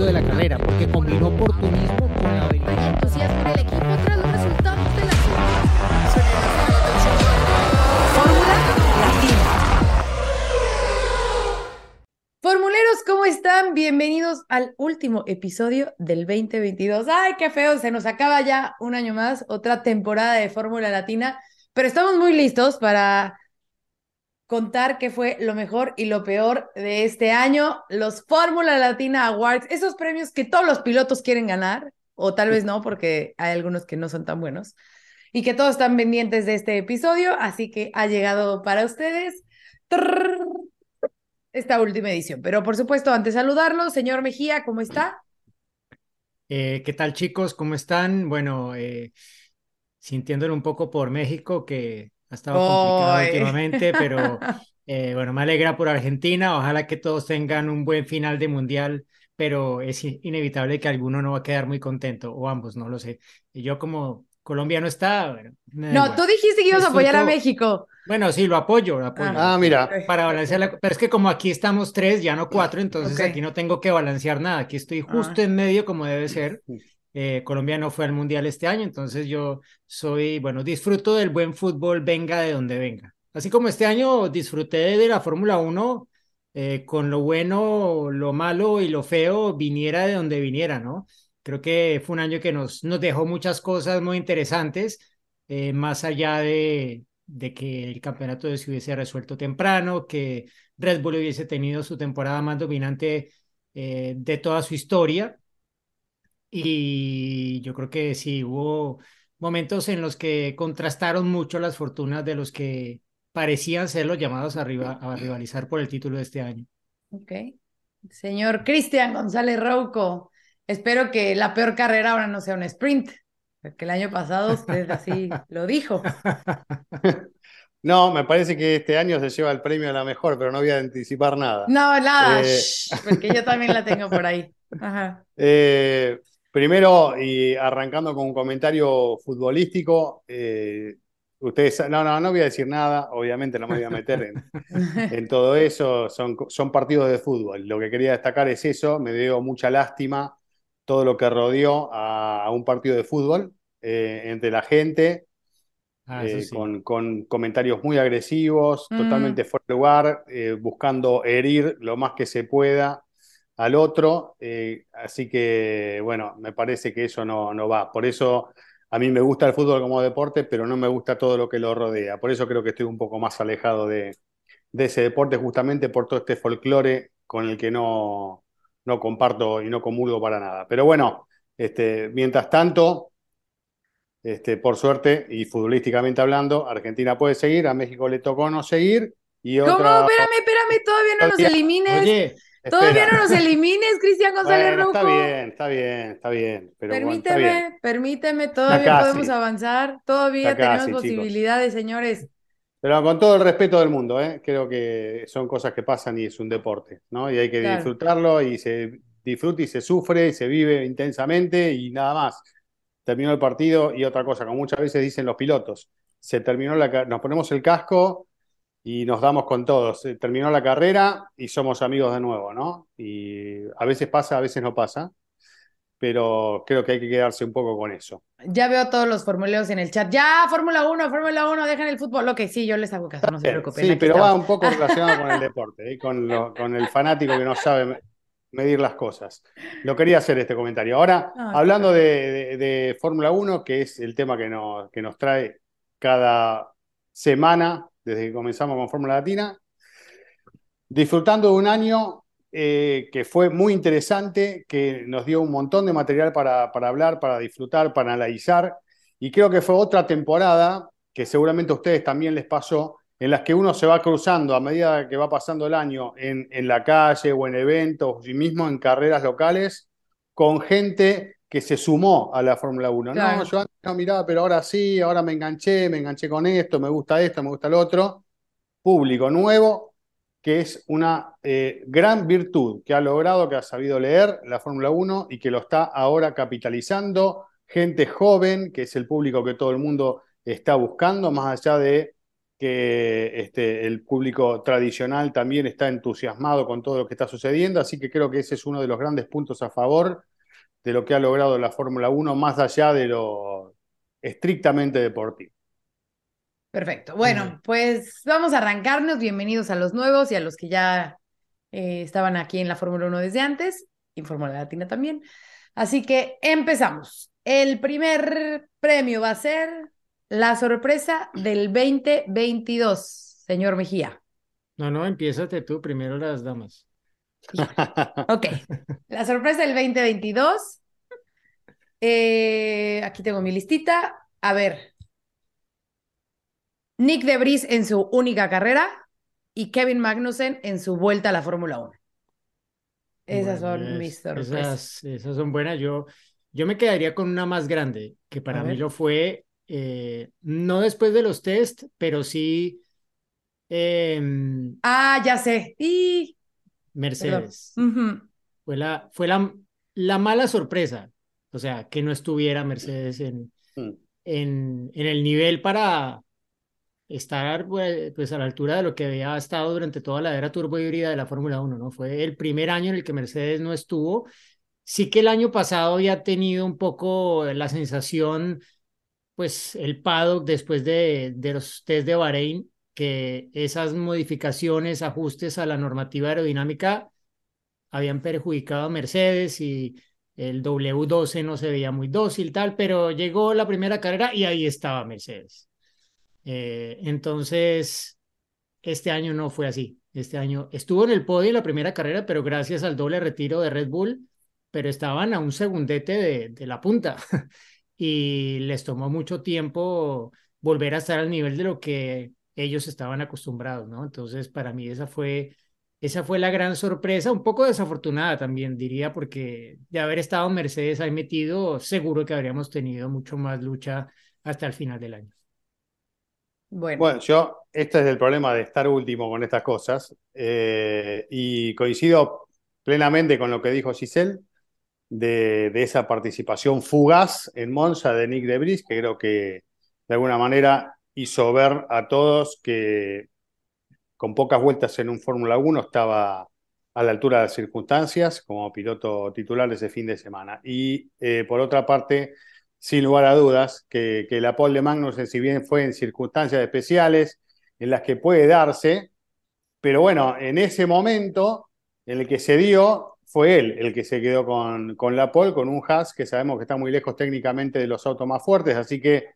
éxito de la carrera, porque combinó oportunismo con la habilidad. entusiasmo en el equipo tras los resultados de la Fórmula Latina. Formuleros, ¿cómo están? Bienvenidos al último episodio del 2022. ¡Ay, qué feo! Se nos acaba ya un año más, otra temporada de Fórmula Latina, pero estamos muy listos para contar qué fue lo mejor y lo peor de este año, los Fórmula Latina Awards, esos premios que todos los pilotos quieren ganar, o tal vez no, porque hay algunos que no son tan buenos, y que todos están pendientes de este episodio, así que ha llegado para ustedes esta última edición. Pero por supuesto, antes de saludarlo, señor Mejía, ¿cómo está? Eh, ¿qué tal chicos? ¿Cómo están? Bueno, eh, sintiéndolo un poco por México, que ha estado complicado Ay. últimamente, pero eh, bueno, me alegra por Argentina. Ojalá que todos tengan un buen final de mundial, pero es inevitable que alguno no va a quedar muy contento, o ambos, no lo sé. Y yo como Colombia no está, bueno, No, igual. tú dijiste que ibas a apoyar a México. Bueno, sí, lo apoyo, lo apoyo. Ah, mira. Para balancear la... Pero es que como aquí estamos tres, ya no cuatro, entonces aquí no tengo que balancear nada. Aquí estoy justo Ah. en medio como debe ser. Eh, Colombia no fue al Mundial este año, entonces yo soy, bueno, disfruto del buen fútbol, venga de donde venga. Así como este año disfruté de la Fórmula 1, eh, con lo bueno, lo malo y lo feo, viniera de donde viniera, ¿no? Creo que fue un año que nos, nos dejó muchas cosas muy interesantes, eh, más allá de, de que el campeonato se hubiese resuelto temprano, que Red Bull hubiese tenido su temporada más dominante de toda su historia. Y yo creo que sí, hubo momentos en los que contrastaron mucho las fortunas de los que parecían ser los llamados a, riva- a rivalizar por el título de este año. Ok. Señor Cristian González Rouco, espero que la peor carrera ahora no sea un sprint, porque el año pasado usted así lo dijo. No, me parece que este año se lleva el premio a la mejor, pero no voy a anticipar nada. No, nada, Eh. porque yo también la tengo por ahí. Ajá. Eh, primero, y arrancando con un comentario futbolístico, eh, ustedes, no, no, no voy a decir nada, obviamente no me voy a meter en, en todo eso, son, son partidos de fútbol. Lo que quería destacar es eso, me dio mucha lástima todo lo que rodeó a, a un partido de fútbol eh, entre la gente. Ah, eh, sí. con, con comentarios muy agresivos, Mm. totalmente fuera de lugar, eh, buscando herir lo más que se pueda al otro. eh, así que, bueno, me parece que eso no, no va. Por eso a mí me gusta el fútbol como deporte, pero no me gusta todo lo que lo rodea. Por eso creo que estoy un poco más alejado de, de ese deporte, justamente por todo este folclore con el que no, no comparto y no comulgo para nada. Pero bueno, este, mientras tanto... Este, por suerte, y futbolísticamente hablando, Argentina puede seguir, a México le tocó no seguir, y ¿Cómo? otra... Espérame, espérame, todavía no nos elimines. Oye, Todavía no nos elimines, Cristian González Bueno, está bien, está bien, está bien, pero bueno, está bien. Permíteme, permíteme, todavía casi. podemos avanzar, todavía casi, tenemos chicos. posibilidades, señores. Pero con todo el respeto del mundo, ¿eh? Creo que son cosas que pasan y es un deporte, ¿no? Y hay que Claro. disfrutarlo y se disfruta y se sufre y se vive intensamente y nada más. Terminó el partido y otra cosa, como muchas veces dicen los pilotos, se terminó la, nos ponemos el casco y nos damos con todos. Se terminó la carrera y somos amigos de nuevo, ¿no? Y a veces pasa, a veces no pasa, pero creo que hay que quedarse un poco con eso. Ya veo todos los formuleos en el chat. Ya, Fórmula 1, Fórmula 1, dejen el fútbol. Ok, sí, yo les hago caso, no se preocupen. Sí, pero va un poco relacionado con el deporte, ¿eh? con, lo- con el fanático que no sabe me- medir las cosas. Lo quería hacer este comentario. Ahora, Ah, hablando de, de- de Fórmula 1, que es el tema que nos, que nos trae cada semana desde que comenzamos con Fórmula Latina, disfrutando de un año eh, que fue muy interesante, que nos dio un montón de material para, para hablar, para disfrutar, para analizar, y creo que fue otra temporada que seguramente a ustedes también les pasó, en las que uno se va cruzando a medida que va pasando el año en, en la calle o en eventos y mismo en carreras locales, con gente que se sumó a la Fórmula 1. Claro. No, yo antes no miraba, pero ahora sí, ahora me enganché, me enganché con esto, me gusta esto, me gusta el otro. Público nuevo, que es una eh, gran virtud que ha logrado, que ha sabido leer la Fórmula 1 y que lo está ahora capitalizando. Gente joven, que es el público que todo el mundo está buscando, más allá de que este, el público tradicional también está entusiasmado con todo lo que está sucediendo, así que creo que ese es uno de los grandes puntos a favor de lo que ha logrado la Fórmula 1, más allá de lo estrictamente deportivo. Perfecto. Bueno, pues vamos a arrancarnos. Bienvenidos a los nuevos y a los que ya eh, estaban aquí en la Fórmula 1 desde antes, y Fórmula Latina también. Así que empezamos. El primer premio va a ser la sorpresa del 2022, señor Mejía. No, no, empiézate tú, primero las damas. Ok, la sorpresa del 2022. Eh, aquí tengo mi listita. A ver. Nick De Vries en su única carrera y Kevin Magnussen en su vuelta a la Fórmula 1. Esas Bueno, son mis sorpresas. Esas, esas son buenas. Yo, yo me quedaría con una más grande, que para A mí ver. lo fue, eh, no después de los test, pero sí em, Ah, ya sé. Y... Mercedes. Fue la, fue la, la mala sorpresa, o sea, que no estuviera Mercedes en, Mm. en, en el nivel para estar pues, pues, a la altura de lo que había estado durante toda la era turbo híbrida de la Fórmula 1, ¿no? Fue el primer año en el que Mercedes no estuvo. Sí que el año pasado había tenido un poco la sensación, pues el paddock después de, de los test de Bahrein, que esas modificaciones, ajustes a la normativa aerodinámica habían perjudicado a Mercedes y el W12 no se veía muy dócil, tal, pero llegó la primera carrera y ahí estaba Mercedes. Eh, entonces, este año no fue así. Este año estuvo en el podio en la primera carrera, pero gracias al doble retiro de Red Bull, pero estaban a un segundete de, de la punta y les tomó mucho tiempo volver a estar al nivel de lo que ellos estaban acostumbrados, ¿no? Entonces, para mí esa fue, esa fue la gran sorpresa, un poco desafortunada también, diría, porque de haber estado Mercedes ahí metido, seguro que habríamos tenido mucho más lucha hasta el final del año. Bueno, Bueno, yo, este es el problema de estar último con estas cosas, eh, y coincido plenamente con lo que dijo Giselle, de, de esa participación fugaz en Monza de Nick de Vries, que creo que de alguna manera hizo ver a todos que con pocas vueltas en un Fórmula 1 estaba a la altura de las circunstancias como piloto titular ese fin de semana. Y eh, por otra parte, sin lugar a dudas, que, que la pole de Magnussen, si bien fue en circunstancias especiales en las que puede darse, pero bueno, en ese momento en el que se dio, fue él el que se quedó con, con la pole, con un Haas que sabemos que está muy lejos técnicamente de los autos más fuertes, así que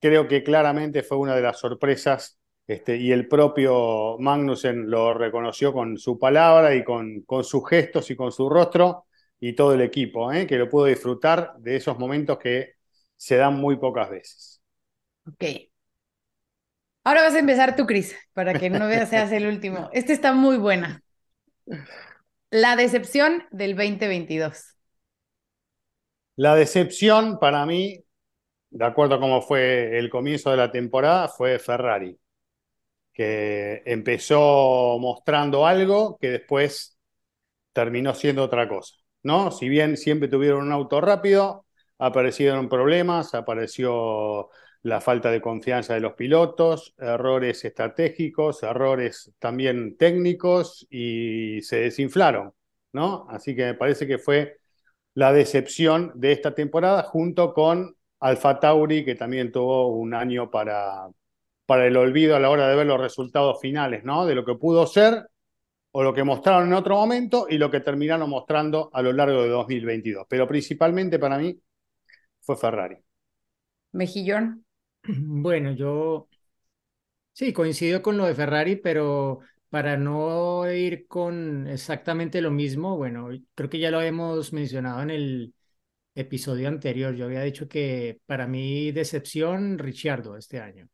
creo que claramente fue una de las sorpresas este, y el propio Magnussen lo reconoció con su palabra y con, con sus gestos y con su rostro y todo el equipo, ¿eh? que lo pudo disfrutar de esos momentos que se dan muy pocas veces. ok. Ahora vas a empezar tú, Cris, para que no veas seas el último. Este está muy buena. La decepción del 2022. La decepción para mí, de acuerdo a cómo fue el comienzo de la temporada, fue Ferrari, que empezó mostrando algo que después terminó siendo otra cosa, ¿no? Si bien siempre tuvieron un auto rápido, aparecieron problemas, apareció la falta de confianza de los pilotos, errores estratégicos, errores también técnicos y se desinflaron, ¿no? Así que me parece que fue la decepción de esta temporada junto con Alfa Tauri, que también tuvo un año para, para el olvido a la hora de ver los resultados finales, ¿no? De lo que pudo ser o lo que mostraron en otro momento y lo que terminaron mostrando a lo largo de 2022. Pero principalmente para mí fue Ferrari. Mejillón. Bueno, yo sí coincido con lo de Ferrari, pero para no ir con exactamente lo mismo, bueno, creo que ya lo hemos mencionado en el episodio anterior. Yo había dicho que para mí decepción Ricciardo este año,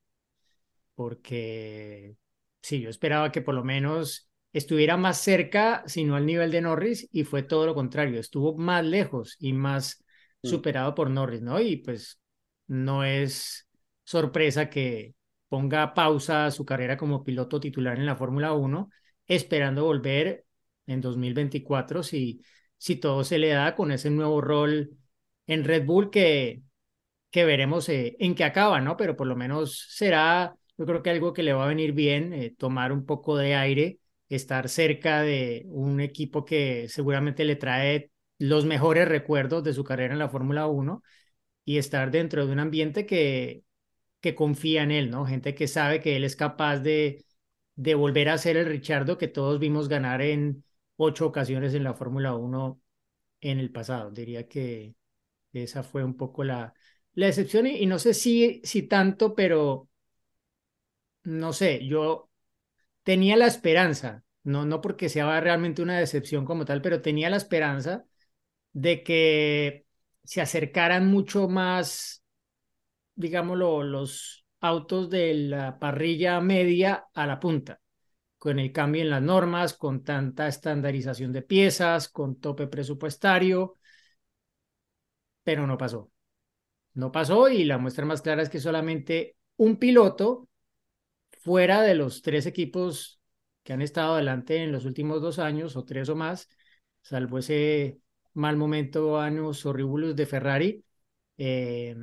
porque sí, yo esperaba que por lo menos estuviera más cerca, si no al nivel de Norris, y fue todo lo contrario, estuvo más lejos y más Mm. superado por Norris, ¿no? Y pues no es sorpresa que ponga pausa a su carrera como piloto titular en la Fórmula 1, esperando volver en 2024 si, si todo se le da con ese nuevo rol en Red Bull que, que veremos eh, en qué acaba, ¿no? Pero por lo menos será yo creo que algo que le va a venir bien, eh, tomar un poco de aire, estar cerca de un equipo que seguramente le trae los mejores recuerdos de su carrera en la Fórmula 1 y estar dentro de un ambiente que, que confía en él, ¿no? Gente que sabe que él es capaz de, de volver a ser el Richardo que todos vimos ganar en ocho ocasiones en la Fórmula 1 en el pasado. Diría que esa fue un poco la, la excepción y, no sé si, si tanto, pero no sé, yo tenía la esperanza, no, no porque sea realmente una decepción como tal, pero tenía la esperanza de que se acercaran mucho más, digámoslo, los autos de la parrilla media a la punta, con el cambio en las normas, con tanta estandarización de piezas, con tope presupuestario, pero no pasó. No pasó y la muestra más clara es que solamente un piloto fuera de los tres equipos que han estado adelante en los últimos dos años o tres o más, salvo ese mal momento años horribles de Ferrari, eh,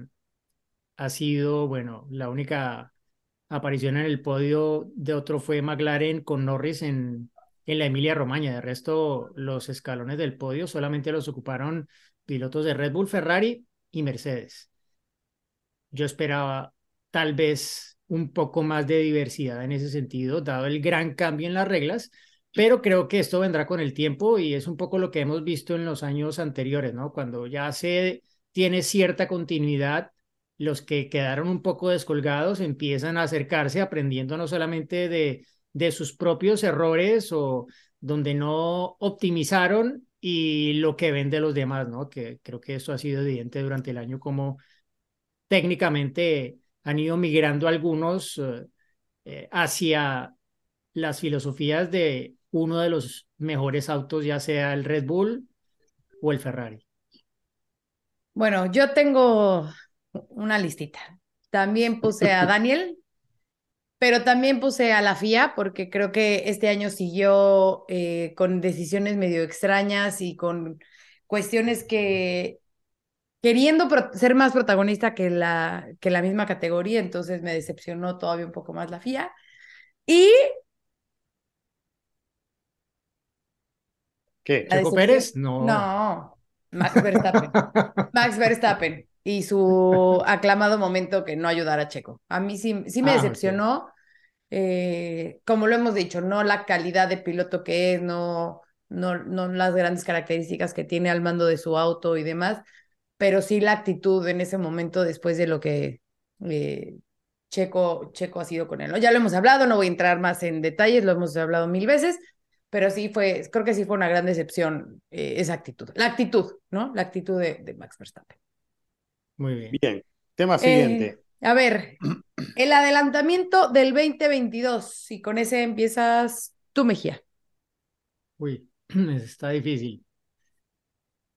ha sido, bueno, la única aparición en el podio de otro fue McLaren con Norris en, en la Emilia Romagna. De resto, los escalones del podio solamente los ocuparon pilotos de Red Bull, Ferrari y Mercedes. Yo esperaba tal vez un poco más de diversidad en ese sentido, dado el gran cambio en las reglas, pero creo que esto vendrá con el tiempo y es un poco lo que hemos visto en los años anteriores, ¿no? Cuando ya se tiene cierta continuidad, los que quedaron un poco descolgados empiezan a acercarse aprendiendo no solamente de, de sus propios errores o donde no optimizaron y lo que ven de los demás, ¿no? Que creo que eso ha sido evidente durante el año como técnicamente han ido migrando algunos eh, eh, hacia las filosofías de uno de los mejores autos, ya sea el Red Bull o el Ferrari. Bueno, yo tengo una listita. También puse a Daniel, pero también puse a la FIA porque creo que este año siguió eh, con decisiones medio extrañas y con cuestiones que queriendo ser más protagonista que la, que la misma categoría, entonces me decepcionó todavía un poco más la FIA. Y... ¿Qué? ¿Checo Pérez? No. No, Max Verstappen. Max Verstappen y su aclamado momento que no ayudara a Checo. A mí sí, sí me ah, decepcionó, eh, como lo hemos dicho, no la calidad de piloto que es, no, no, no las grandes características que tiene al mando de su auto y demás, pero sí la actitud en ese momento después de lo que eh, Checo, Checo ha sido con él. Ya lo hemos hablado, no voy a entrar más en detalles, lo hemos hablado mil veces, pero sí fue, creo que sí fue una gran decepción eh, esa actitud. La actitud, ¿no? La actitud de, Max Verstappen. Muy bien. Bien, tema siguiente. Eh, a ver, el adelantamiento del 2022, y con ese empiezas tú, Mejía. Uy, está difícil.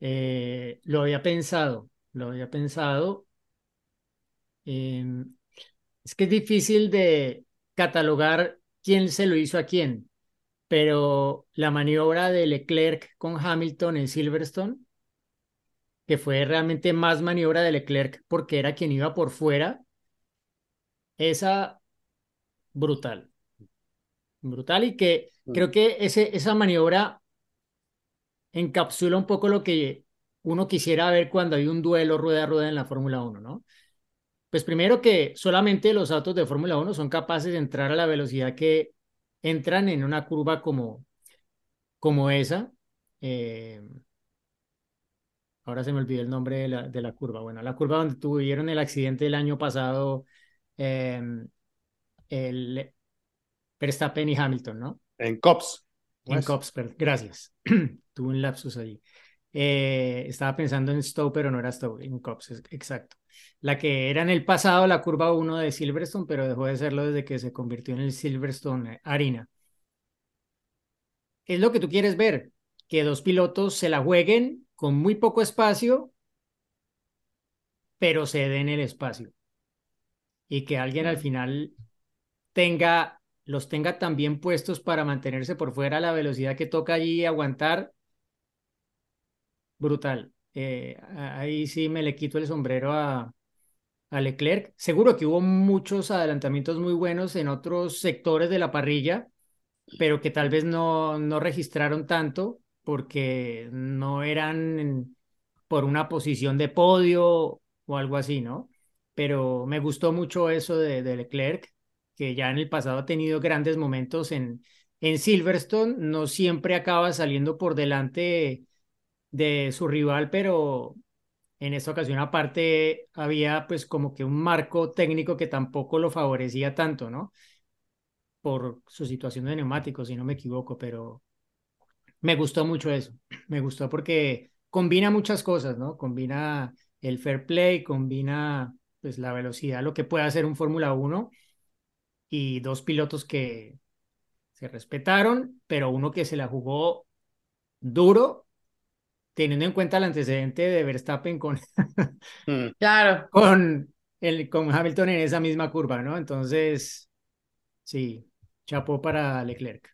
Eh, lo había pensado, lo había pensado. es que es difícil de catalogar quién se lo hizo a quién, pero la maniobra de Leclerc con Hamilton en Silverstone, que fue realmente más maniobra de Leclerc porque era quien iba por fuera, esa brutal. Brutal y que creo mm. que ese, esa maniobra encapsula un poco lo que uno quisiera ver cuando hay un duelo rueda a rueda en la Fórmula 1, ¿no? Pues primero que solamente los autos de Fórmula 1 son capaces de entrar a la velocidad que entran en una curva como, como esa. Eh, ahora se me olvidó el nombre de la, de la, curva. Bueno, la curva donde tuvieron el accidente el año pasado, em, el Verstappen y Hamilton, ¿no? En COPS. En COPS, gracias. Tuve un lapsus allí. Eh, estaba pensando en Stowe, pero no era Stowe, en COPS, exacto. La que era en el pasado la curva 1 de Silverstone, pero dejó de serlo desde que se convirtió en el Silverstone Arena. Es lo que tú quieres ver, que dos pilotos se la jueguen con muy poco espacio, pero se den el espacio. Y que alguien al final tenga los tenga también puestos para mantenerse por fuera a la velocidad que toca allí aguantar, brutal. Eh, ahí sí me le quito el sombrero a, a Leclerc. Seguro que hubo muchos adelantamientos muy buenos en otros sectores de la parrilla, pero que tal vez no, no registraron tanto porque no eran por una posición de podio o algo así, ¿no? Pero me gustó mucho eso de, Leclerc, que ya en el pasado ha tenido grandes momentos en, en Silverstone, no siempre acaba saliendo por delante de su rival, pero en esta ocasión aparte había pues como que un marco técnico que tampoco lo favorecía tanto, ¿no? Por su situación de neumáticos, si no me equivoco, pero me gustó mucho eso. Me gustó porque combina muchas cosas, ¿no? Combina el fair play, combina pues la velocidad, lo que puede hacer un Fórmula 1 y dos pilotos que se respetaron, pero uno que se la jugó duro teniendo en cuenta el antecedente de Verstappen con, mm. claro. con, el, con Hamilton en esa misma curva, ¿no? Entonces, sí, chapó para Leclerc.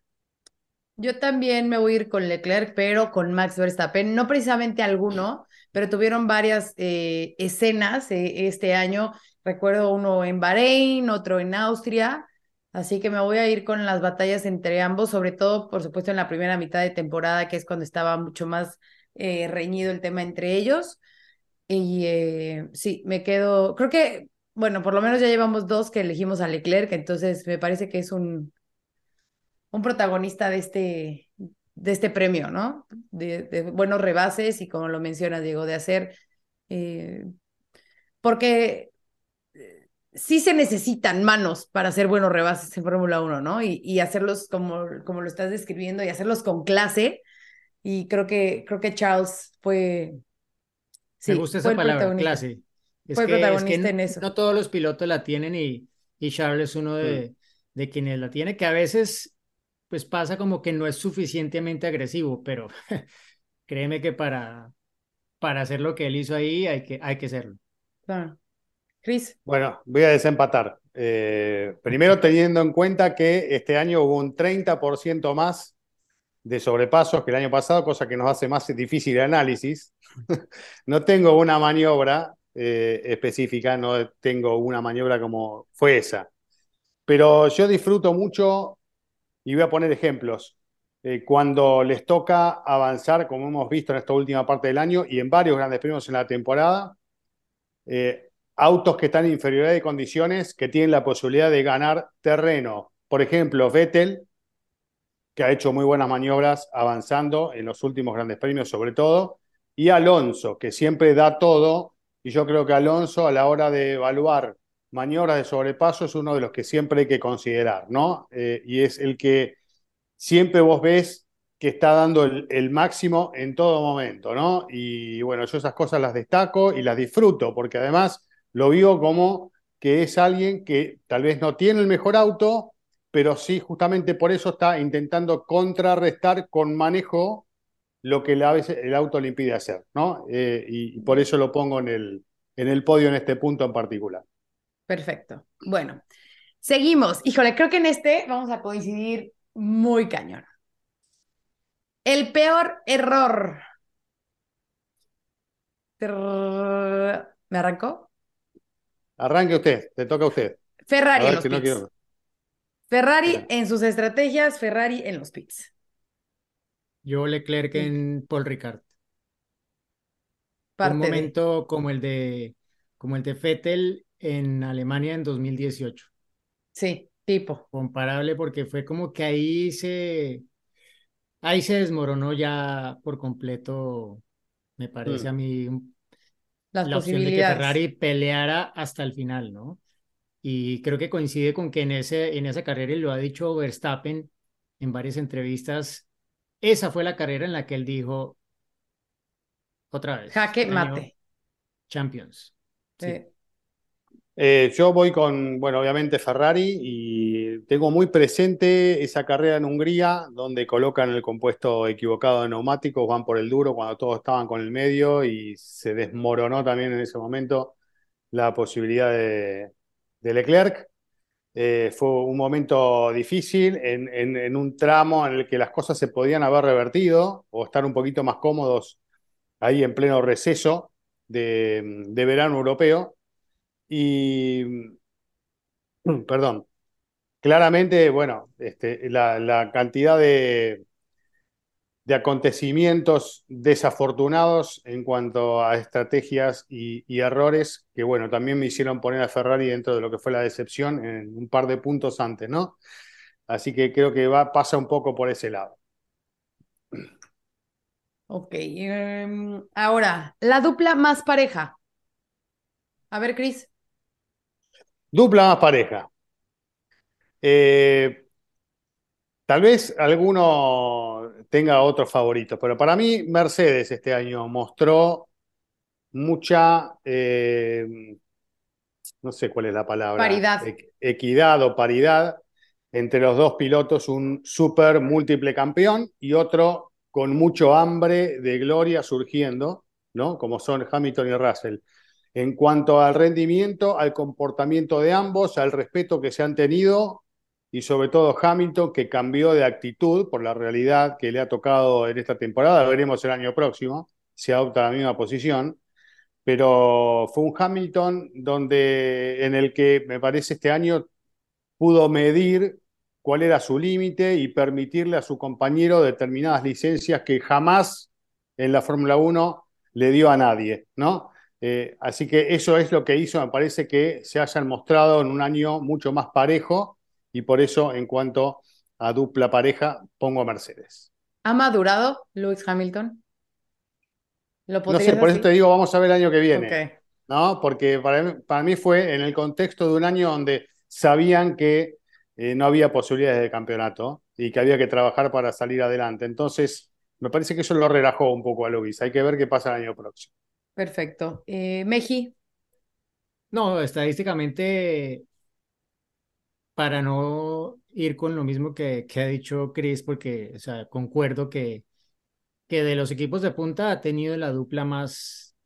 Yo también me voy a ir con Leclerc, pero con Max Verstappen, no precisamente alguno, pero tuvieron varias eh, escenas eh, este año. Recuerdo uno en Bahrein, otro en Austria, así que me voy a ir con las batallas entre ambos, sobre todo, por supuesto, en la primera mitad de temporada, que es cuando estaba mucho más eh, reñido el tema entre ellos. Y sí, me quedo, creo que, bueno, por lo menos ya llevamos dos que elegimos a Leclerc, entonces me parece que es un, un protagonista de este, de este premio, ¿no? De, buenos rebases y como lo menciona Diego, de hacer, eh, porque sí se necesitan manos para hacer buenos rebases en Fórmula 1, ¿no? Y, y, hacerlos como, como lo estás describiendo y hacerlos con clase, y creo que, creo que Charles fue... Sí, Me gusta esa palabra, clase. Es fue que, protagonista en eso. No todos los pilotos la tienen y, y Charles es uno de, mm. de quienes la tiene, que a veces pues pasa como que no es suficientemente agresivo, pero créeme que para, para hacer lo que él hizo ahí hay que, hay que serlo. Claro. Chris. Bueno, voy a desempatar. Eh, primero teniendo en cuenta que este año hubo un 30% más de sobrepasos que el año pasado, cosa que nos hace más difícil el análisis. no tengo una maniobra eh, específica, no tengo una maniobra como fue esa. Pero yo disfruto mucho, y voy a poner ejemplos, eh, cuando les toca avanzar, como hemos visto en esta última parte del año y en varios grandes premios en la temporada, eh, autos que están en inferioridad de condiciones, que tienen la posibilidad de ganar terreno. Por ejemplo, Vettel, que ha hecho muy buenas maniobras avanzando en los últimos grandes premios sobre todo, y Alonso, que siempre da todo, y yo creo que Alonso a la hora de evaluar maniobras de sobrepaso es uno de los que siempre hay que considerar, ¿no? Eh, y es el que siempre vos ves que está dando el, máximo en todo momento, ¿no? Y bueno, yo esas cosas las destaco y las disfruto, porque además lo vivo como que es alguien que tal vez no tiene el mejor auto, pero sí, justamente por eso está intentando contrarrestar con manejo lo que el auto le impide hacer, ¿no? Eh, y, por eso lo pongo en el, en el podio en este punto en particular. Perfecto. Bueno, seguimos. Híjole, creo que en este vamos a coincidir muy cañón. El peor error. ¿Me arrancó? Arranque usted, te toca a usted. Ferrari. A no Ferrari en sus estrategias, Ferrari en los pits. Yo Leclerc en Paul Ricard. Un momento como el de como el de Vettel en Alemania en 2018. Sí, tipo. Comparable porque fue como que ahí se ahí se desmoronó ya por completo, me parece a mm. mí Las la opción de que Ferrari peleara hasta el final, ¿no? Y creo que coincide con que en, ese, en esa carrera, y lo ha dicho Verstappen en varias entrevistas, esa fue la carrera en la que él dijo otra vez. Jaque mate. Champions. Eh, yo voy con, bueno, obviamente Ferrari y tengo muy presente esa carrera en Hungría donde colocan el compuesto equivocado de neumáticos, van por el duro cuando todos estaban con el medio y se desmoronó también en ese momento la posibilidad de, de Leclerc. Eh, fue un momento difícil en, en, un tramo en el que las cosas se podían haber revertido o estar un poquito más cómodos ahí en pleno receso de, de verano europeo. Y, perdón, claramente, bueno, este, la, cantidad de, de acontecimientos desafortunados en cuanto a estrategias y, errores que, bueno, también me hicieron poner a Ferrari dentro de lo que fue la decepción en un par de puntos antes, ¿no? Así que creo que va, pasa un poco por ese lado. Ok, um, ahora, la dupla más pareja. A ver, Cris. Dupla más pareja. Eh, tal vez alguno tenga otros favoritos, pero para mí Mercedes este año mostró mucha, eh, no sé cuál es la palabra, paridad. equidad o paridad entre los dos pilotos, un súper múltiple campeón y otro con mucho hambre de gloria surgiendo, ¿no? Como son Hamilton y Russell. En cuanto al rendimiento, al comportamiento de ambos, al respeto que se han tenido y sobre todo Hamilton que cambió de actitud por la realidad que le ha tocado en esta temporada, veremos el año próximo si adopta la misma posición, pero fue un Hamilton donde en el que me parece este año pudo medir cuál era su límite y permitirle a su compañero determinadas licencias que jamás en la Fórmula 1 le dio a nadie, ¿no? Eh, así que eso es lo que hizo, me parece que se hayan mostrado en un año mucho más parejo y por eso en cuanto a dupla pareja pongo a Mercedes. ¿Ha madurado Lewis Hamilton? ¿Lo no sé, por eso te digo, vamos a ver el año que viene. Okay. ¿no? Porque para mí, para mí fue en el contexto de un año donde sabían que eh, no había posibilidades de campeonato y que había que trabajar para salir adelante. Entonces, me parece que eso lo relajó un poco a Luis. Hay que ver qué pasa el año próximo. Perfecto. Eh, Meji. No, estadísticamente, para no ir con lo mismo que, que ha dicho Chris, porque o sea, concuerdo que, que de los equipos de punta ha tenido la dupla más,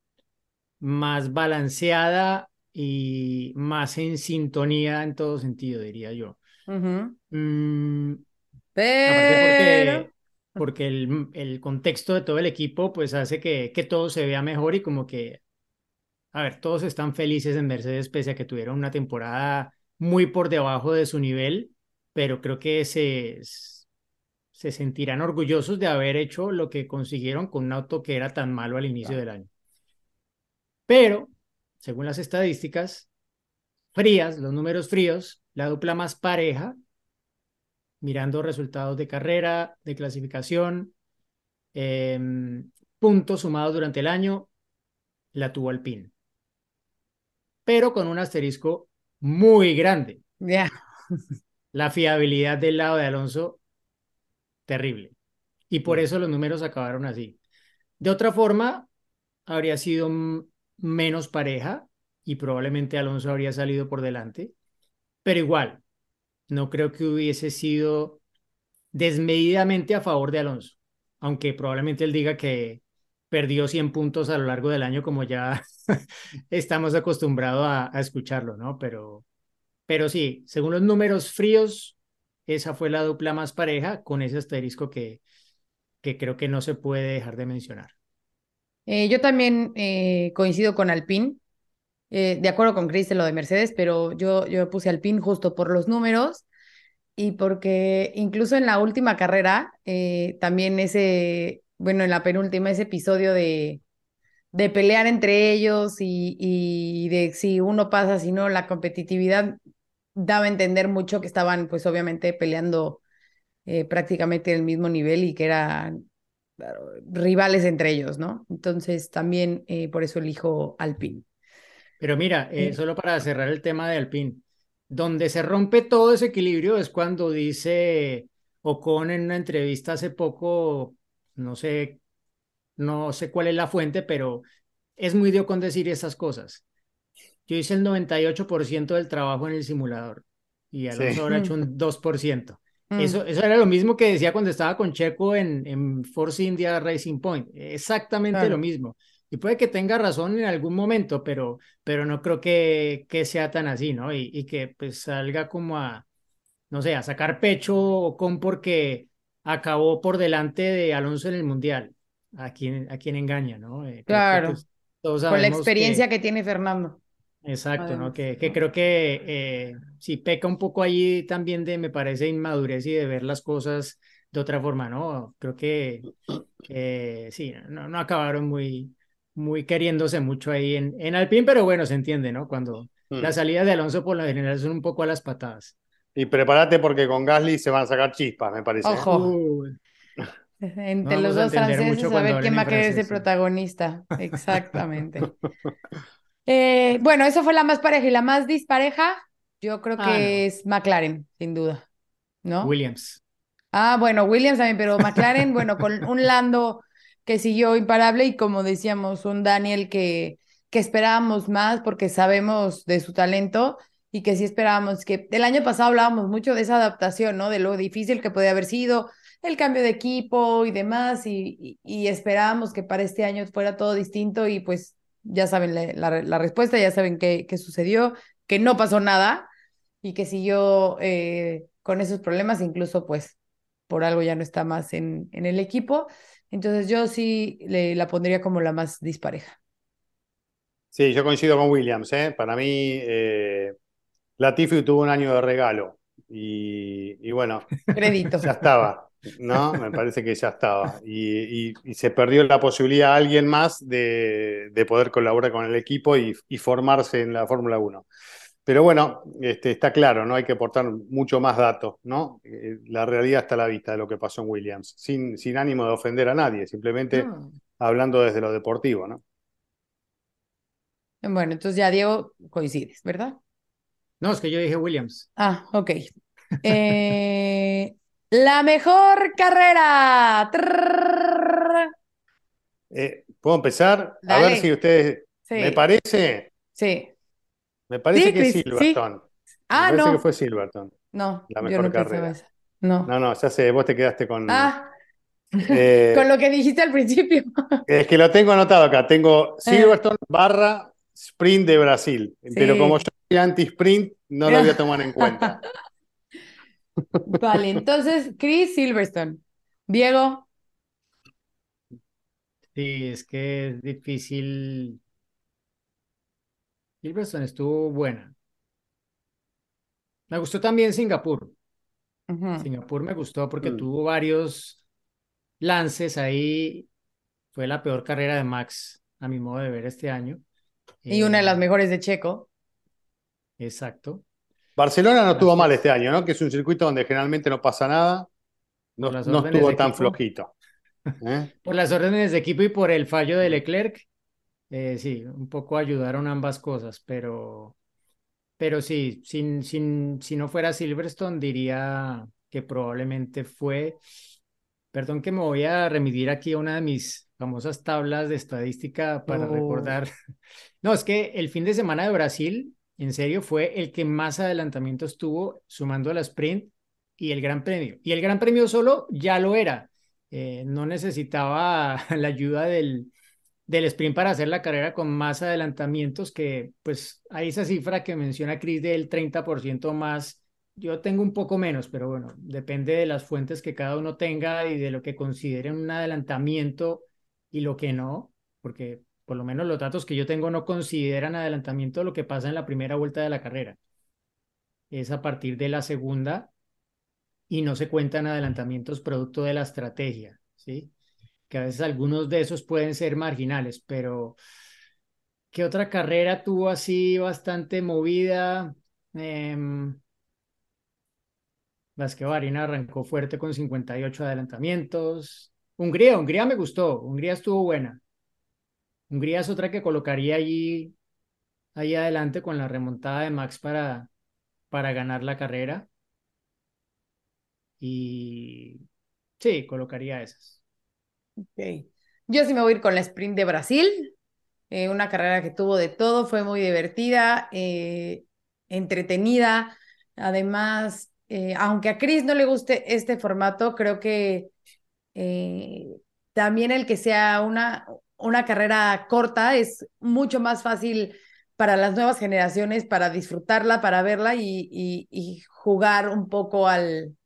más balanceada y más en sintonía en todo sentido, diría yo. Uh -huh. Mm, Pero... porque, porque el, el, contexto de todo el equipo pues hace que, que todo se vea mejor y como que, a ver, todos están felices en Mercedes pese a que tuvieron una temporada muy por debajo de su nivel, pero creo que se, se sentirán orgullosos de haber hecho lo que consiguieron con un auto que era tan malo al inicio del año. Pero, según las estadísticas frías, los números fríos, la dupla más pareja, mirando resultados de carrera, de clasificación, eh, puntos sumados durante el año, la tuvo Alpine. Pero con un asterisco muy grande. Yeah. La fiabilidad del lado de Alonso, terrible. Y por eso los números acabaron así. De otra forma, habría sido menos pareja y probablemente Alonso habría salido por delante. Pero igual, no creo que hubiese sido desmedidamente a favor de Alonso, aunque probablemente él diga que perdió 100 puntos a lo largo del año como ya estamos acostumbrados a, escucharlo, ¿no? Pero, pero sí, según los números fríos, esa fue la dupla más pareja con ese asterisco que, que creo que no se puede dejar de mencionar. Eh, yo también eh, coincido con Alpine. Eh, de acuerdo con Chris lo de Mercedes, pero yo, yo puse al pin justo por los números y porque incluso en la última carrera, eh, también ese, bueno, en la penúltima, ese episodio de, de pelear entre ellos y, y de si uno pasa, si no, la competitividad daba a entender mucho que estaban, pues obviamente, peleando eh, prácticamente el mismo nivel y que eran rivales entre ellos, ¿no? Entonces también por eso elijo Alpine. Pero mira, eh, solo para cerrar el tema de Alpine, donde se rompe todo ese equilibrio es cuando dice Ocon en una entrevista hace poco, no sé, no sé cuál es la fuente, pero es muy de Ocon decir esas cosas. Yo hice el 98% del trabajo en el simulador y Alonso sí. ahora ha hecho un 2%. Mm. Eso, eso era lo mismo que decía cuando estaba con Checo en, en Force India Racing Point. Exactamente claro. lo mismo. Y puede que tenga razón en algún momento, pero, pero no creo que, que sea tan así, ¿no? Y, y, que pues salga como a, no sé, a sacar pecho con porque acabó por delante de Alonso en el Mundial. A quien, a quien engaña, ¿no? Eh, claro. Que, pues, todos por la experiencia que... que... tiene Fernando. Exacto, ¿no? Que, que creo que eh, sí peca un poco allí también de, me parece, inmadurez y de ver las cosas de otra forma, ¿no? Creo que, que sí, no, no acabaron muy, muy queriéndose mucho ahí en, en Alpine, pero bueno, se entiende, ¿no? Cuando Mm. las salidas de Alonso por lo general son un poco a las patadas. Y prepárate porque con Gasly se van a sacar chispas, me parece. ¿eh? Ojo. Entre No los dos franceses, a ver quién va a querer ser protagonista. Exactamente. Eh, bueno, eso fue la más pareja y la más dispareja, yo creo Ah, que no. es McLaren, sin duda. ¿No? Williams. Ah, bueno, Williams también, pero McLaren, bueno, con un Lando que siguió imparable y como decíamos, un Daniel que, que esperábamos más porque sabemos de su talento y que sí esperábamos que el año pasado hablábamos mucho de esa adaptación, ¿no? De lo difícil que podía haber sido el cambio de equipo y demás y, y, esperábamos que para este año fuera todo distinto y pues ya saben la, la, la respuesta, ya saben qué, qué sucedió, que no pasó nada y que siguió eh, con esos problemas, incluso pues por algo ya no está más en, en el equipo. Entonces yo sí le, la pondría como la más dispareja. Sí, yo coincido con Williams, ¿eh? Para mí, eh, Latifi tuvo un año de regalo y, y bueno, Crédito. ya estaba, ¿no? Me parece que ya estaba. Y, y- y se perdió la posibilidad a alguien más de, de poder colaborar con el equipo y, y formarse en la Fórmula 1. Pero bueno, este, está claro, ¿no? Hay que aportar mucho más datos, ¿no? Eh, La realidad está a la vista de lo que pasó en Williams, sin, sin ánimo de ofender a nadie, simplemente No. hablando desde lo deportivo, ¿no? Bueno, entonces ya Diego coincides, ¿verdad? No, es que yo dije Williams. Ah, ok. Eh, la mejor carrera. Eh, ¿puedo empezar? A ver si ustedes... Sí, Me parece, sí. Me parece Sí, que es sí. Silverstone. Ah, me parece no. que fue Silverstone. No, la yo mejor no carrera. esa. No. No, no, ya sé, vos te quedaste con... Ah, eh, con lo que dijiste al principio. Es que lo tengo anotado acá. Tengo Silverstone barra sprint de Brasil. Pero como yo soy anti-sprint, no lo voy a tomar en cuenta. Vale, entonces Chris Silverstone. Diego. Sí, es que es difícil. Silverstone estuvo buena. Me gustó también Singapur. Singapur me gustó porque Mm. tuvo varios lances ahí. Fue la peor carrera de Max, a mi modo de ver, este año. Y una de las Eh, mejores de Checo. Exacto. Barcelona no estuvo mal es. este año, ¿no? Que es un circuito donde generalmente no pasa nada. No, estuvo tan equipo. flojito. ¿eh? Por las órdenes de equipo y por el fallo de Leclerc, eh, sí, un poco ayudaron ambas cosas, pero, pero sí, sin, sin, si no fuera Silverstone, diría que probablemente fue, perdón que me voy a remitir aquí a una de mis famosas tablas de estadística para Oh. recordar. No, es que el fin de semana de Brasil, en serio, fue el que más adelantamientos tuvo sumando la sprint y el Gran Premio. Y el Gran Premio solo ya lo era. Eh, no necesitaba la ayuda del, del sprint para hacer la carrera con más adelantamientos que pues hay esa cifra que menciona Chris del 30% más. Yo tengo un poco menos, pero bueno, depende de las fuentes que cada uno tenga y de lo que consideren un adelantamiento y lo que no, porque por lo menos los datos que yo tengo no consideran adelantamiento lo que pasa en la primera vuelta de la carrera. Es a partir de la segunda y no se cuentan adelantamientos producto de la estrategia, ¿sí? Que a veces algunos de esos pueden ser marginales, pero ¿qué otra carrera tuvo así bastante movida? Eh, Vasquez Varina arrancó fuerte con 58 adelantamientos. Hungría, Hungría me gustó, Hungría estuvo buena. Hungría es otra que colocaría allí, ahí adelante con la remontada de Max para, para ganar la carrera. Y sí, colocaría esas. Ok. Yo sí me voy a ir con la sprint de Brasil. eh, una carrera que tuvo de todo, fue muy divertida, eh, entretenida. Además, eh, aunque a Chris no le guste este formato, creo que también el que sea una, una carrera corta es mucho más fácil para las nuevas generaciones, para disfrutarla, para verla y- y jugar un poco al,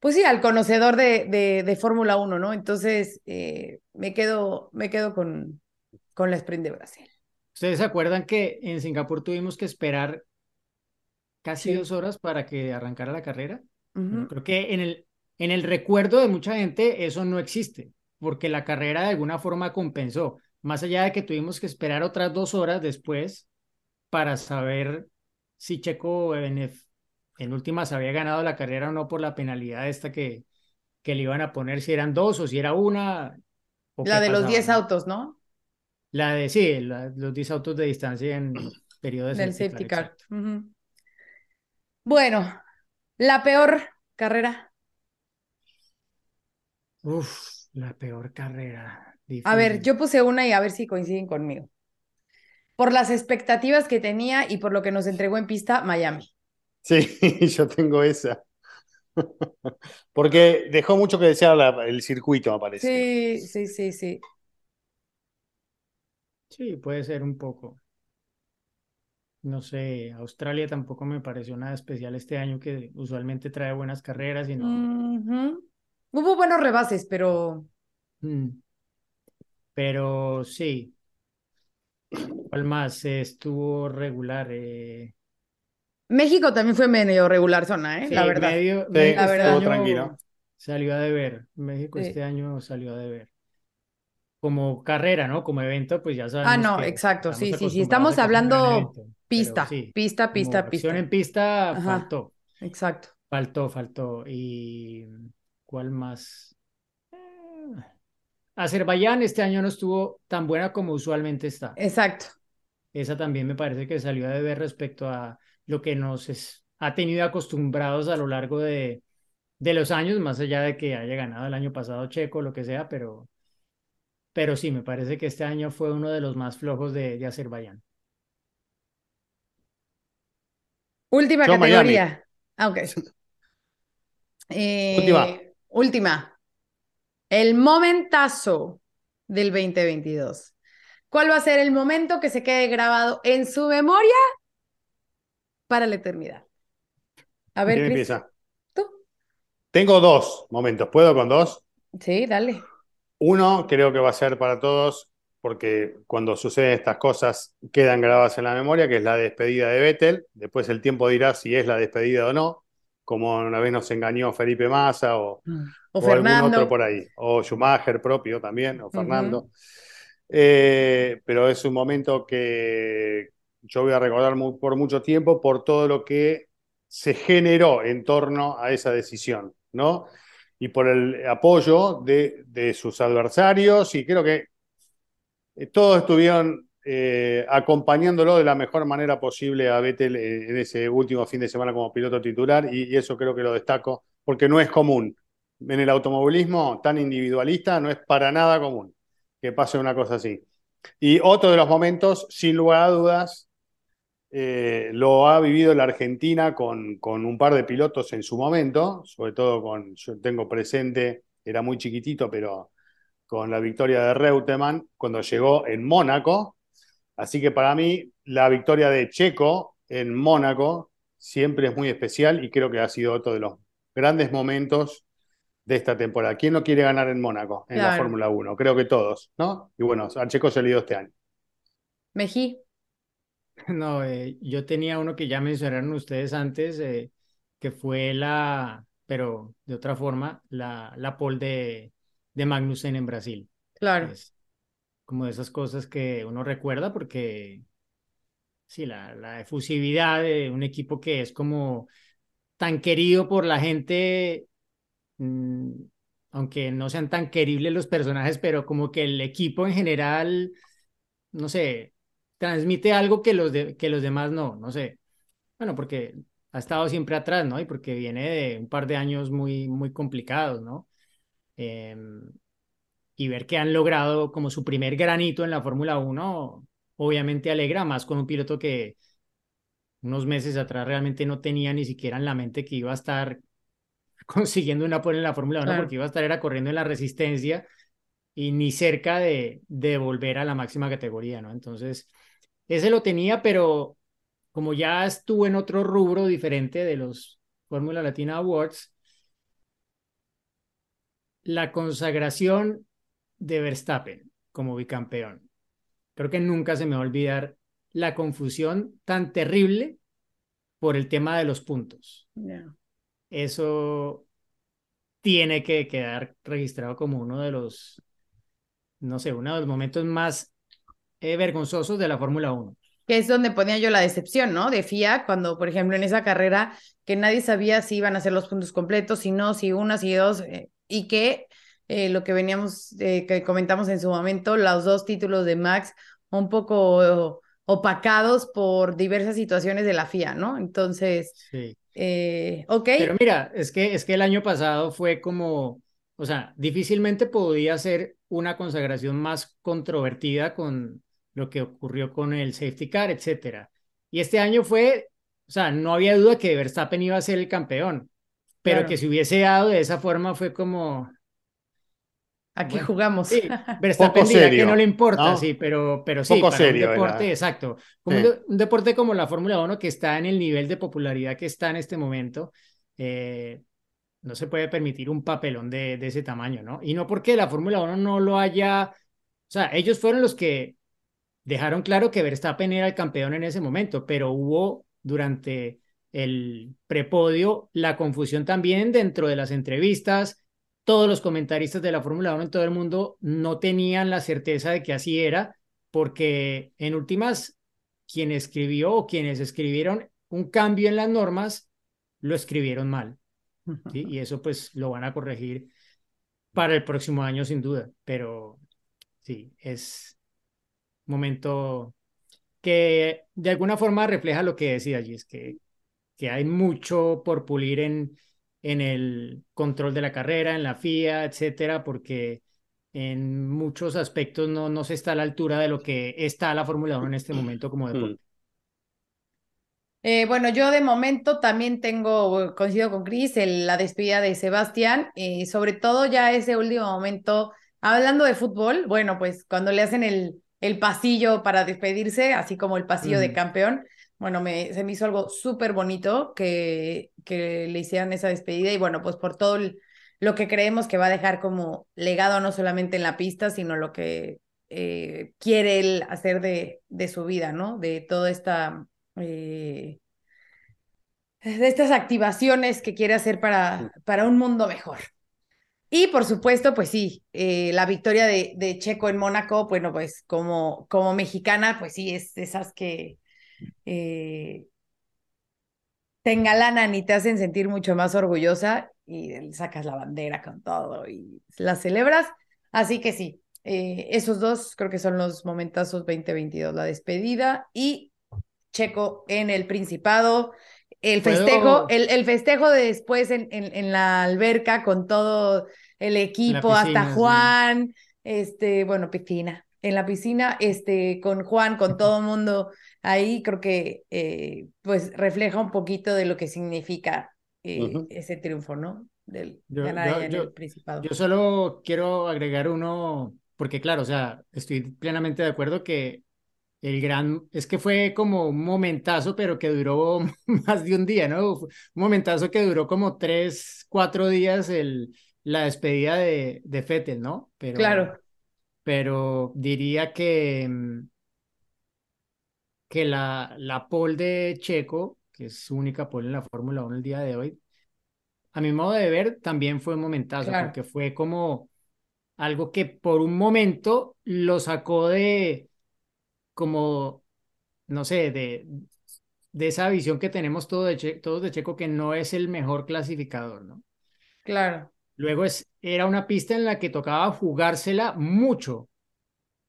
pues sí, al conocedor de, de, de Fórmula 1, ¿no? Entonces, eh, me quedo, me quedo con, con la sprint de Brasil. ¿Ustedes se acuerdan que en Singapur tuvimos que esperar casi Sí. dos horas para que arrancara la carrera? Bueno, Ujú. creo que en el, en el recuerdo de mucha gente eso no existe, porque la carrera de alguna forma compensó, más allá de que tuvimos que esperar otras dos horas después para saber si Checo en, ef- en últimas había ganado la carrera o no por la penalidad esta que, que le iban a poner, si eran dos o si era una. o La de los pasaba, 10 ¿no? autos, ¿no? La de, sí, la- los 10 autos de distancia en periodo de Del safety car. Bueno, la peor carrera. Uf, la peor carrera. A ver, yo puse una y a ver si coinciden conmigo. Por las expectativas que tenía y por lo que nos entregó en pista Miami. Sí, yo tengo esa. Porque dejó mucho que desear la- el circuito, me parece. Sí, sí, sí, sí. Sí, puede ser un poco. No sé, Australia tampoco me pareció nada especial este año, que usualmente trae buenas carreras y no. Hubo buenos rebases, pero Mm. Pero sí, ¿cuál más? Eh, estuvo regular. eh, México también fue medio regular zona, ¿eh? Sí, La verdad. medio, Sí, México la verdad. estuvo año tranquilo. salió a deber. México Sí. este año salió a deber. Como carrera, ¿no? Como evento, pues ya Ah, sabemos no, que exacto. Sí, sí, sí. Estamos hablando evento, pista, sí, pista, pista, pista. en pista Ajá. faltó, Exacto. faltó, faltó. ¿Y cuál más? Eh, Azerbaiyán este año no estuvo tan buena como usualmente está. Exacto. Esa también me parece que salió a deber respecto a lo que nos es- ha tenido acostumbrados a lo largo de, de los años, más allá de que haya ganado el año pasado Checo, lo que sea, pero, pero sí, me parece que este año fue uno de los más flojos de, de Azerbaiyán. Última Yo, categoría. Ah. Eh, Última. Última. El momentazo del 2022. ¿Cuál va a ser el momento que se quede grabado en su memoria para la eternidad? A ver, ¿Quién Chris, empieza? tú. Tengo dos momentos. ¿Puedo con dos? Sí, dale. Uno creo que va a ser para todos, porque cuando suceden estas cosas quedan grabadas en la memoria, que es la despedida de Vettel. Después el tiempo dirá si es la despedida o no, como una vez nos engañó Felipe Massa o, O o algún otro por ahí, o Schumacher propio también, o. Fernando. Eh, pero es un momento que yo voy a recordar por mucho tiempo por todo lo que se generó en torno a esa decisión, ¿no? Y por el apoyo de, de sus adversarios, y creo que eh, todos estuvieron eh, acompañándolo de la mejor manera posible a Vettel eh, en ese último fin de semana como piloto titular, y, y eso creo que lo destaco, porque no es común. En el automovilismo tan individualista no es para nada común que pase una cosa así. Y otro de los momentos, sin lugar a dudas, eh, lo ha vivido la Argentina con, con un par de pilotos en su momento, sobre todo con, yo tengo presente, era muy chiquitito, pero con la victoria de Reutemann cuando llegó en Mónaco. Así que para mí la victoria de Checo en Mónaco siempre es muy especial y creo que ha sido otro de los grandes momentos de esta temporada. ¿Quién no quiere ganar en Mónaco, en la. Fórmula 1? Creo que todos, ¿no? Y bueno, a Checo se le dio este año. Mejí. No, eh, yo tenía uno que ya mencionaron ustedes antes, eh, que fue la, pero de otra forma, la, la pole de, de Magnussen en Brasil. Claro. Es como de esas cosas que uno recuerda porque, sí, la, la efusividad de un equipo que es como tan querido por la gente, mm, aunque no sean tan queribles los personajes, pero como que el equipo en general, no sé, transmite algo que los, de, que los demás no, no sé. Bueno, porque ha estado siempre atrás, ¿no? Y porque viene de un par de años muy, muy complicados, ¿no? Em, y ver que han logrado como su primer granito en la Fórmula 1, obviamente alegra más con un piloto que unos meses atrás realmente no tenía ni siquiera en la mente que iba a estar consiguiendo una pole en la Fórmula 1 Claro. porque iba a estar era corriendo en la resistencia y ni cerca de, de volver a la máxima categoría, ¿no? Entonces, ese lo tenía, pero como ya estuvo en otro rubro diferente de los Fórmula Latina Awards, la consagración de Verstappen como bicampeón. Creo que nunca se me va a olvidar la confusión tan terrible por el tema de los puntos. Eso tiene que quedar registrado como uno de los, no sé, uno de los momentos más eh, vergonzosos de la Fórmula 1. Que es donde ponía yo la decepción, ¿no? De FIA, cuando, por ejemplo, en esa carrera que nadie sabía si iban a ser los puntos completos, si no, si una, si dos, eh, y que eh, lo que veníamos, eh, que comentamos en su momento, los dos títulos de Max un poco opacados por diversas situaciones de la FIA, ¿no? Entonces, Sí. ok, Pero mira, es que, es que el año pasado fue como, o sea, difícilmente podía ser una consagración más controvertida con lo que ocurrió con el safety car, etcétera. Y este año fue, o sea, no había duda que Verstappen iba a ser el campeón, pero Claro. que se hubiese dado de esa forma fue como, aquí bueno, jugamos. sí, Verstappen Poco dirá que serio, no le importa, ¿no? sí, pero, pero sí, Poco para serio un deporte, exacto, como Sí. un, de- un deporte como la Fórmula 1 que está en el nivel de popularidad que está en este momento, eh, no se puede permitir un papelón de, de ese tamaño, ¿no? Y no porque la Fórmula 1 no lo haya, o sea, ellos fueron los que dejaron claro que Verstappen era el campeón en ese momento, pero hubo durante el prepodio la confusión también dentro de las entrevistas. Todos los comentaristas de la Fórmula 1 en todo el mundo no tenían la certeza de que así era, porque en últimas, quien escribió o quienes escribieron un cambio en las normas, lo escribieron mal. ¿sí? Y eso pues lo van a corregir para el próximo año sin duda, pero sí, es momento que de alguna forma refleja lo que decía allí, es que, que hay mucho por pulir en, en el control de la carrera, en la FIA, etcétera, porque en muchos aspectos no, no se está a la altura de lo que está la Fórmula 1 en este momento como deporte. Eh, bueno, yo de momento también tengo, coincido con Chris, el- la despedida de Sebastián, y sobre todo ya ese último momento, hablando de fútbol, bueno, pues cuando le hacen el, el pasillo para despedirse, así como el pasillo de campeón, bueno, me, se me hizo algo súper bonito que, que le hicieran esa despedida y bueno, pues por todo el- lo que creemos que va a dejar como legado no solamente en la pista, sino lo que eh, quiere él hacer de, de su vida, ¿no? De toda esta... eh, de estas activaciones que quiere hacer para, para un mundo mejor. Y por supuesto, pues sí, eh, la victoria de, de Checo en Mónaco, bueno, pues como, como mexicana, pues sí, es de esas que eh, te engalanan y te hacen sentir mucho más orgullosa y sacas la bandera con todo y la celebras. Así que sí, eh, esos dos creo que son los momentazos 2022, la despedida y Checo en el Principado, el ¿Puedo- festejo, el, el festejo de después en, en, en la alberca con todo el equipo, piscina, hasta sí. Juan, este, bueno, piscina, en la piscina, este, con Juan, con todo el mundo ahí, creo que eh, pues refleja un poquito de lo que significa eh, ese triunfo, ¿no? Del Yo- ganar yo- allá en yo- el Principado. Yo solo quiero agregar uno, porque claro, o sea, estoy plenamente de acuerdo que el gran, es que fue como un momentazo, pero que duró más de un día, ¿no? Un momentazo que duró como tres, cuatro días el, la despedida de, de Vettel, ¿no? Pero, Claro, pero diría que, mm, que la, la pole de Checo, que es su única pole en la Fórmula 1 el día de hoy, a mi modo de ver, también fue un momentazo, Claro. porque fue como algo que por un momento lo sacó de, como, no sé, de, de esa visión que tenemos todos de, Che- todos de Checo, que no es el mejor clasificador, ¿no? claro. Luego es, era una pista en la que tocaba jugársela mucho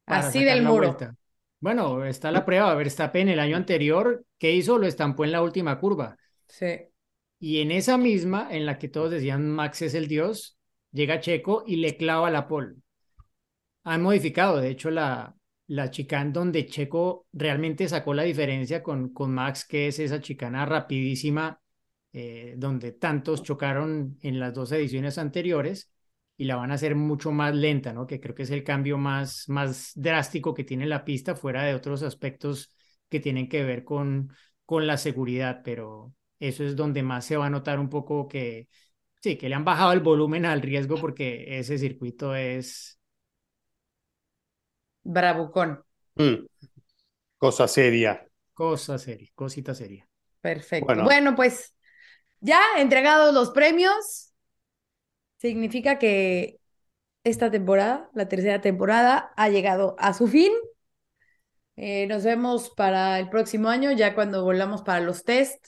Así del muro. vuelta. Bueno, está la prueba. Verstappen el año anterior, ¿qué hizo? Lo estampó en la última curva. Sí. Y en esa misma, en la que todos decían Max es el dios, llega Checo y le clava la pole. Han modificado, de hecho, la, la chicane donde Checo realmente sacó la diferencia con, con Max, que es esa chicana rapidísima, eh, donde tantos chocaron en las dos ediciones anteriores y la van a hacer mucho más lenta, ¿no? Que creo que es el cambio más, más drástico que tiene la pista, fuera de otros aspectos que tienen que ver con, con la seguridad, pero eso es donde más se va a notar un poco que, sí, que le han bajado el volumen al riesgo porque ese circuito es, Bravucón. Mm. cosa seria. Cosa seria, cosita seria. Perfecto. Bueno. Bueno. pues ya entregados los premios, significa que esta temporada, la tercera temporada, ha llegado a su fin. Eh, nos vemos para el próximo año, ya cuando volvamos para los test.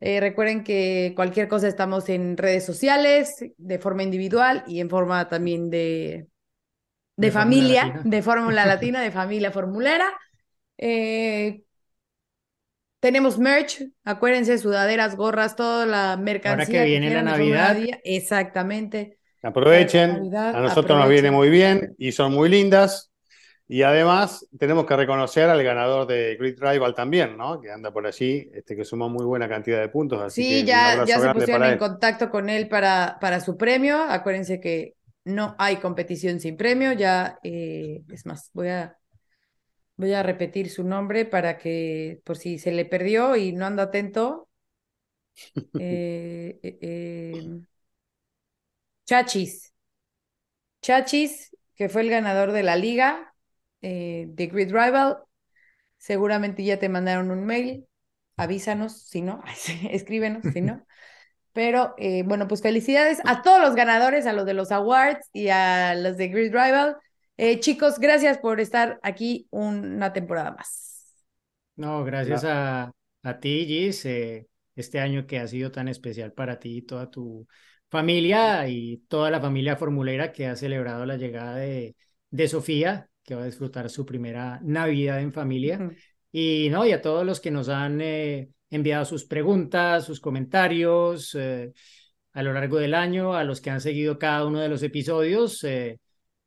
Eh, recuerden que cualquier cosa estamos en redes sociales, de forma individual y en forma también de, de, familia, Latina. de fórmula latina, de familia formulera. Eh, tenemos merch, acuérdense, sudaderas, gorras, toda la mercancía. que viene la Navidad. Día. Exactamente. Aprovechen, Navidad, a nosotros nos viene muy bien y son muy lindas. Y además tenemos que reconocer al ganador de Grid Rival también, ¿no? Que anda por allí, este, que sumó muy buena cantidad de puntos. Así que Sí, un ya, ya se pusieron en él. contacto con él para, para su premio. Acuérdense que no hay competición sin premio. Ya, eh, es más, voy a, voy a repetir su nombre para que, por si se le perdió y no anda atento. Eh, eh, eh, Chachis. Chachis, que fue el ganador de la liga eh, de Grid Rival. Seguramente ya te mandaron un mail. Avísanos, si no, escríbenos, si no. Pero eh, bueno, pues felicidades a todos los ganadores, a los de los awards y a los de Grid Rival. Eh, chicos, gracias por estar aquí una temporada más. No, gracias a, a ti, Gis, eh, este año que ha sido tan especial para ti y toda tu familia y toda la familia formulera que ha celebrado la llegada de, de Sofía, que va a disfrutar su primera Navidad en familia. Y no, y a todos los que nos han eh, enviado sus preguntas, sus comentarios eh, a lo largo del año, a los que han seguido cada uno de los episodios, eh,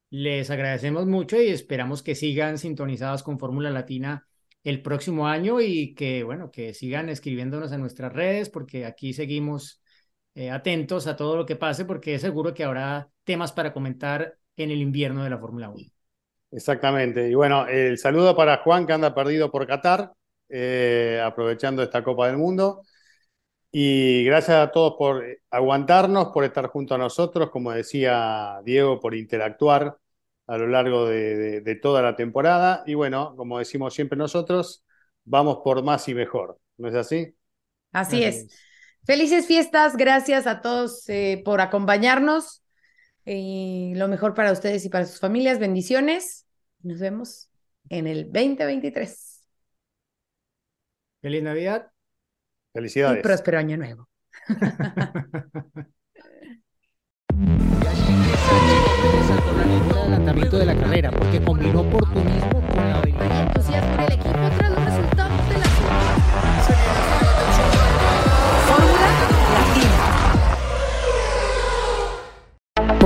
les agradecemos mucho y esperamos que sigan sintonizados con Fórmula Latina el próximo año y que, bueno, que sigan escribiéndonos en nuestras redes porque aquí seguimos eh, atentos a todo lo que pase porque es seguro que habrá temas para comentar en el invierno de la Fórmula 1. Exactamente. Y bueno, el saludo para Juan que anda perdido por Qatar, eh, aprovechando esta Copa del Mundo. Y gracias a todos por aguantarnos, por estar junto a nosotros, como decía Diego, por interactuar a lo largo de, de- de toda la temporada. Y bueno, como decimos siempre nosotros, vamos por más y mejor. ¿No es así? Así es. Felices fiestas, gracias a todos eh, por acompañarnos. Y lo mejor para ustedes y para sus familias. Bendiciones. Nos vemos en el 2023. Feliz Navidad. Y Felicidades. próspero año nuevo. el adelantamiento de la carrera porque combinó oportunismo con la habilidad.